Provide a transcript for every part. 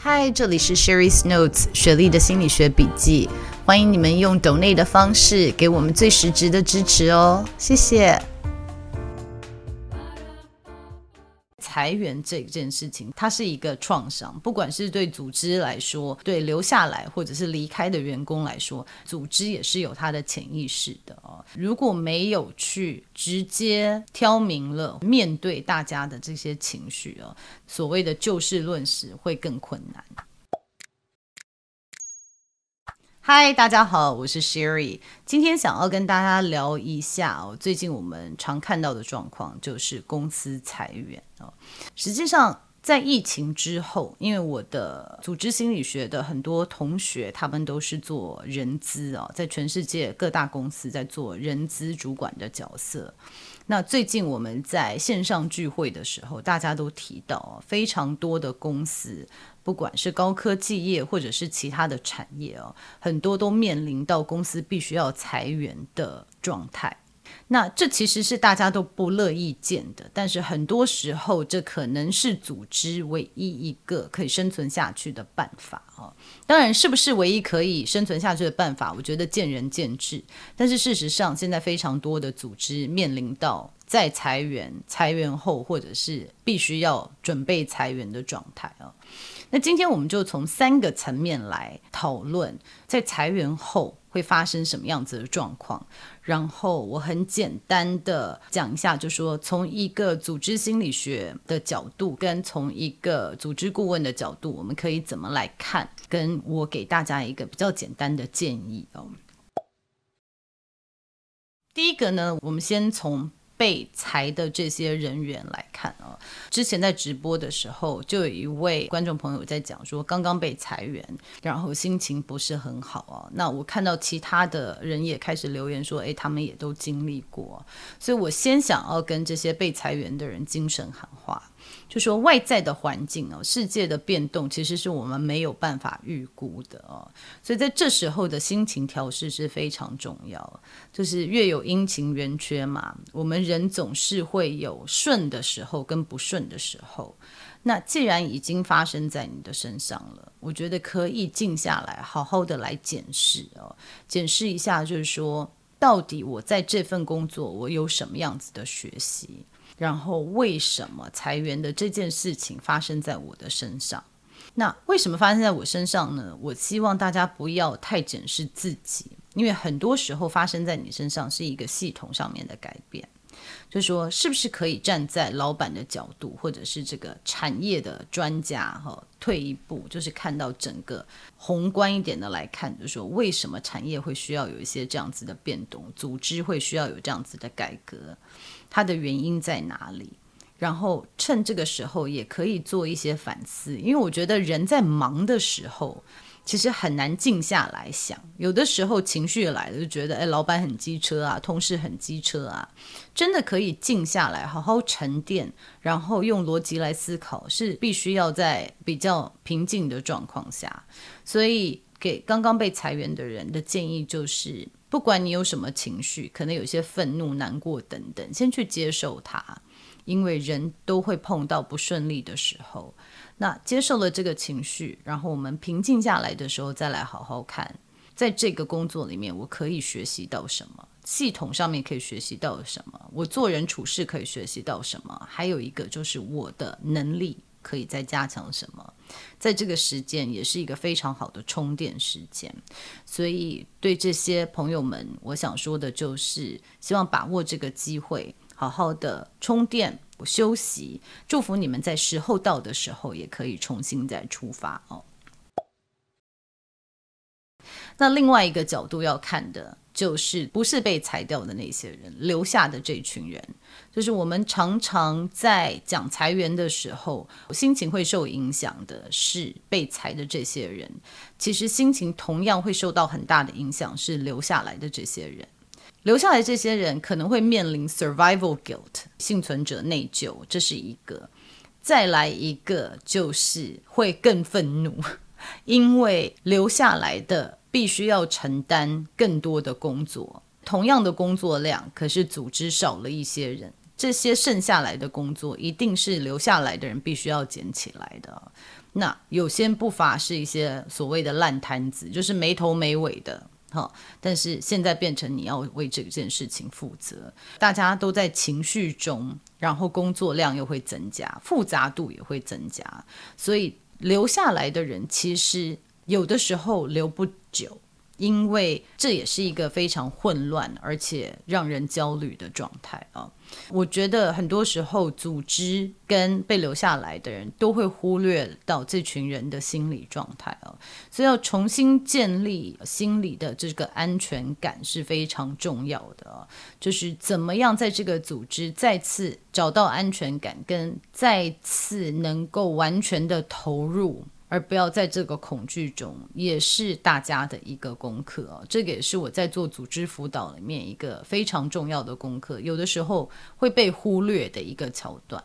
嗨，这里是 Sherry's Notes 雪莉的心理学笔记。欢迎你们用 donate 的方式给我们最实质的支持哦，谢谢。裁员这件事情，它是一个创伤，不管是对组织来说，对留下来或者是离开的员工来说，组织也是有它的潜意识的哦。如果没有去直接挑明了面对大家的这些情绪哦，所谓的就事论事会更困难。嗨，大家好，我是 Sherry。今天想要跟大家聊一下哦，最近我们常看到的状况就是公司裁员哦。实际上，在疫情之后，因为我的组织心理学的很多同学，他们都是做人资哦，在全世界各大公司在做人资主管的角色。那最近我们在线上聚会的时候，大家都提到非常多的公司。不管是高科技业或者是其他的产业哦，很多都面临到公司必须要裁员的状态。那这其实是大家都不乐意见的，但是很多时候这可能是组织唯一一个可以生存下去的办法哦。当然，是不是唯一可以生存下去的办法，我觉得见仁见智。但是事实上，现在非常多的组织面临到在裁员、裁员后，或者是必须要准备裁员的状态啊。那今天我们就从三个层面来讨论，在裁员后会发生什么样子的状况。然后我很简单的讲一下，就说从一个组织心理学的角度，跟从一个组织顾问的角度，我们可以怎么来看？跟我给大家一个比较简单的建议哦。第一个呢，我们先从。被裁的这些人员来看啊，之前在直播的时候，就有一位观众朋友在讲说，刚刚被裁员，然后心情不是很好啊。那我看到其他的人也开始留言说，诶，他们也都经历过，所以我先想要跟这些被裁员的人精神喊话。就说外在的环境哦，世界的变动其实是我们没有办法预估的哦，所以在这时候的心情调试是非常重要。就是月有阴晴圆缺嘛，我们人总是会有顺的时候跟不顺的时候。那既然已经发生在你的身上了，我觉得可以静下来，好好的来检视哦，检视一下，就是说到底我在这份工作我有什么样子的学习。然后，为什么裁员的这件事情发生在我的身上？那为什么发生在我身上呢？我希望大家不要太检视自己，因为很多时候发生在你身上是一个系统上面的改变。就说，是不是可以站在老板的角度，或者是这个产业的专家哈，退一步，就是看到整个宏观一点的来看，就说，为什么产业会需要有一些这样子的变动，组织会需要有这样子的改革？它的原因在哪里？然后趁这个时候也可以做一些反思，因为我觉得人在忙的时候，其实很难静下来想。有的时候情绪来了，就觉得哎，老板很机车啊，同事很机车啊，真的可以静下来，好好沉淀，然后用逻辑来思考，是必须要在比较平静的状况下。所以给刚刚被裁员的人的建议就是。不管你有什么情绪，可能有些愤怒、难过等等，先去接受它，因为人都会碰到不顺利的时候。那接受了这个情绪，然后我们平静下来的时候，再来好好看，在这个工作里面，我可以学习到什么？系统上面可以学习到什么？我做人处事可以学习到什么？还有一个就是我的能力。可以再加强什么？在这个时间也是一个非常好的充电时间，所以对这些朋友们，我想说的就是，希望把握这个机会，好好的充电、休息，祝福你们在时候到的时候，也可以重新再出发哦。那另外一个角度要看的，就是不是被裁掉的那些人，留下的这群人，就是我们常常在讲裁员的时候，心情会受影响的是被裁的这些人。其实心情同样会受到很大的影响，是留下来的这些人。留下来这些人可能会面临 survival guilt，幸存者内疚，这是一个。再来一个就是会更愤怒，因为留下来的必须要承担更多的工作，同样的工作量，可是组织少了一些人，这些剩下来的工作一定是留下来的人必须要捡起来的。那有些不乏是一些所谓的烂摊子，就是没头没尾的。好，但是现在变成你要为这件事情负责，大家都在情绪中，然后工作量又会增加，复杂度也会增加，所以留下来的人其实有的时候留不久。因为这也是一个非常混乱而且让人焦虑的状态啊！我觉得很多时候组织跟被留下来的人都会忽略到这群人的心理状态啊，所以要重新建立心理的这个安全感是非常重要的啊！就是怎么样在这个组织再次找到安全感，跟再次能够完全的投入。而不要在这个恐惧中，也是大家的一个功课哦。这个也是我在做组织辅导里面一个非常重要的功课，有的时候会被忽略的一个桥段。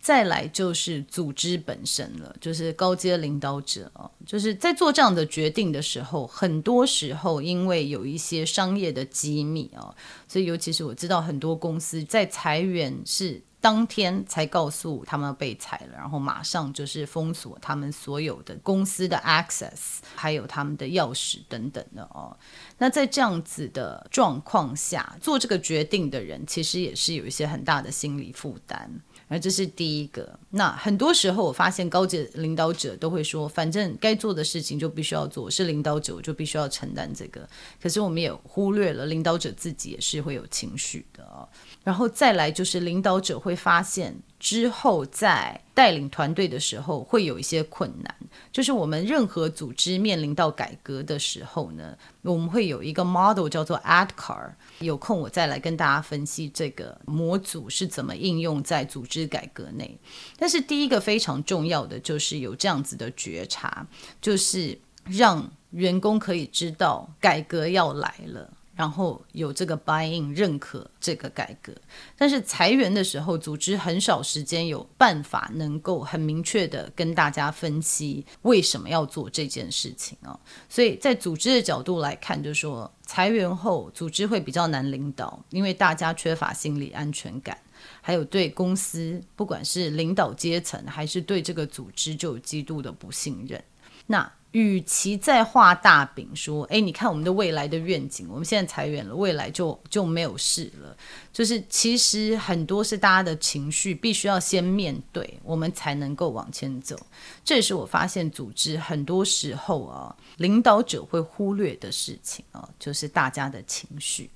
再来就是组织本身了，就是高阶领导者哦，就是在做这样的决定的时候，很多时候因为有一些商业的机密哦，所以尤其是我知道很多公司在裁员是。当天才告诉他们被裁了，然后马上就是封锁他们所有的公司的 access，还有他们的钥匙等等的哦。那在这样子的状况下，做这个决定的人其实也是有一些很大的心理负担。那这是第一个。那很多时候，我发现高级领导者都会说：“反正该做的事情就必须要做，是领导者我就必须要承担这个。”可是我们也忽略了领导者自己也是会有情绪的哦。然后再来就是领导者会发现。之后在带领团队的时候会有一些困难，就是我们任何组织面临到改革的时候呢，我们会有一个 model 叫做 ADKAR，有空我再来跟大家分析这个模组是怎么应用在组织改革内。但是第一个非常重要的就是有这样子的觉察，就是让员工可以知道改革要来了。然后有这个 buy-in 认可这个改革，但是裁员的时候，组织很少时间有办法能够很明确的跟大家分析为什么要做这件事情啊。所以在组织的角度来看，就是说裁员后组织会比较难领导，因为大家缺乏心理安全感，还有对公司不管是领导阶层还是对这个组织就有极度的不信任。那与其在画大饼说，哎，你看我们的未来的愿景，我们现在裁员了，未来就就没有事了。就是其实很多是大家的情绪，必须要先面对，我们才能够往前走。这也是我发现组织很多时候啊，领导者会忽略的事情啊，就是大家的情绪。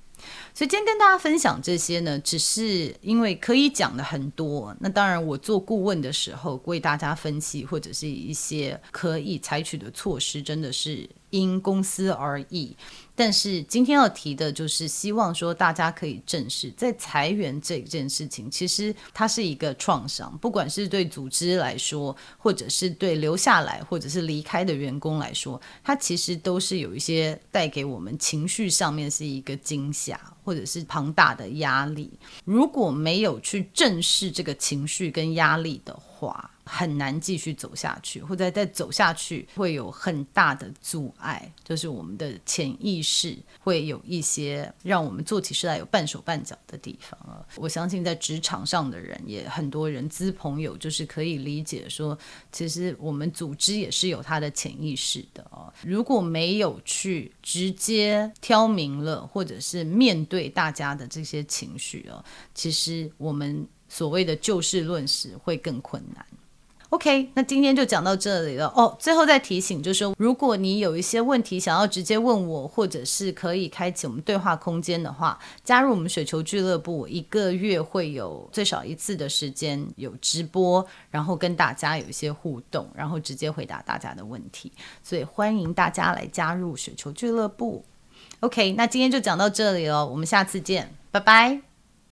所以今天跟大家分享这些呢，只是因为可以讲的很多。那当然，我做顾问的时候为大家分析，或者是一些可以采取的措施，真的是因公司而异。但是今天要提的就是希望说大家可以正视，在裁员这件事情，其实它是一个创伤，不管是对组织来说，或者是对留下来或者是离开的员工来说，它其实都是有一些带给我们情绪上面是一个惊吓，或者是庞大的压力。如果没有去正视这个情绪跟压力的话，很难继续走下去，或者再走下去会有很大的阻碍，就是我们的潜意识会有一些让我们做起事来有半手半脚的地方啊。我相信在职场上的人也很多人资朋友就是可以理解说，其实我们组织也是有它的潜意识的哦。如果没有去直接挑明了，或者是面对大家的这些情绪哦，其实我们所谓的就事论事会更困难。OK，那今天就讲到这里了哦。最后再提醒，就是如果你有一些问题想要直接问我，或者是可以开启我们对话空间的话，加入我们雪球俱乐部，一个月会有最少一次的时间有直播，然后跟大家有一些互动，然后直接回答大家的问题。所以欢迎大家来加入雪球俱乐部。OK，那今天就讲到这里了，我们下次见，拜拜。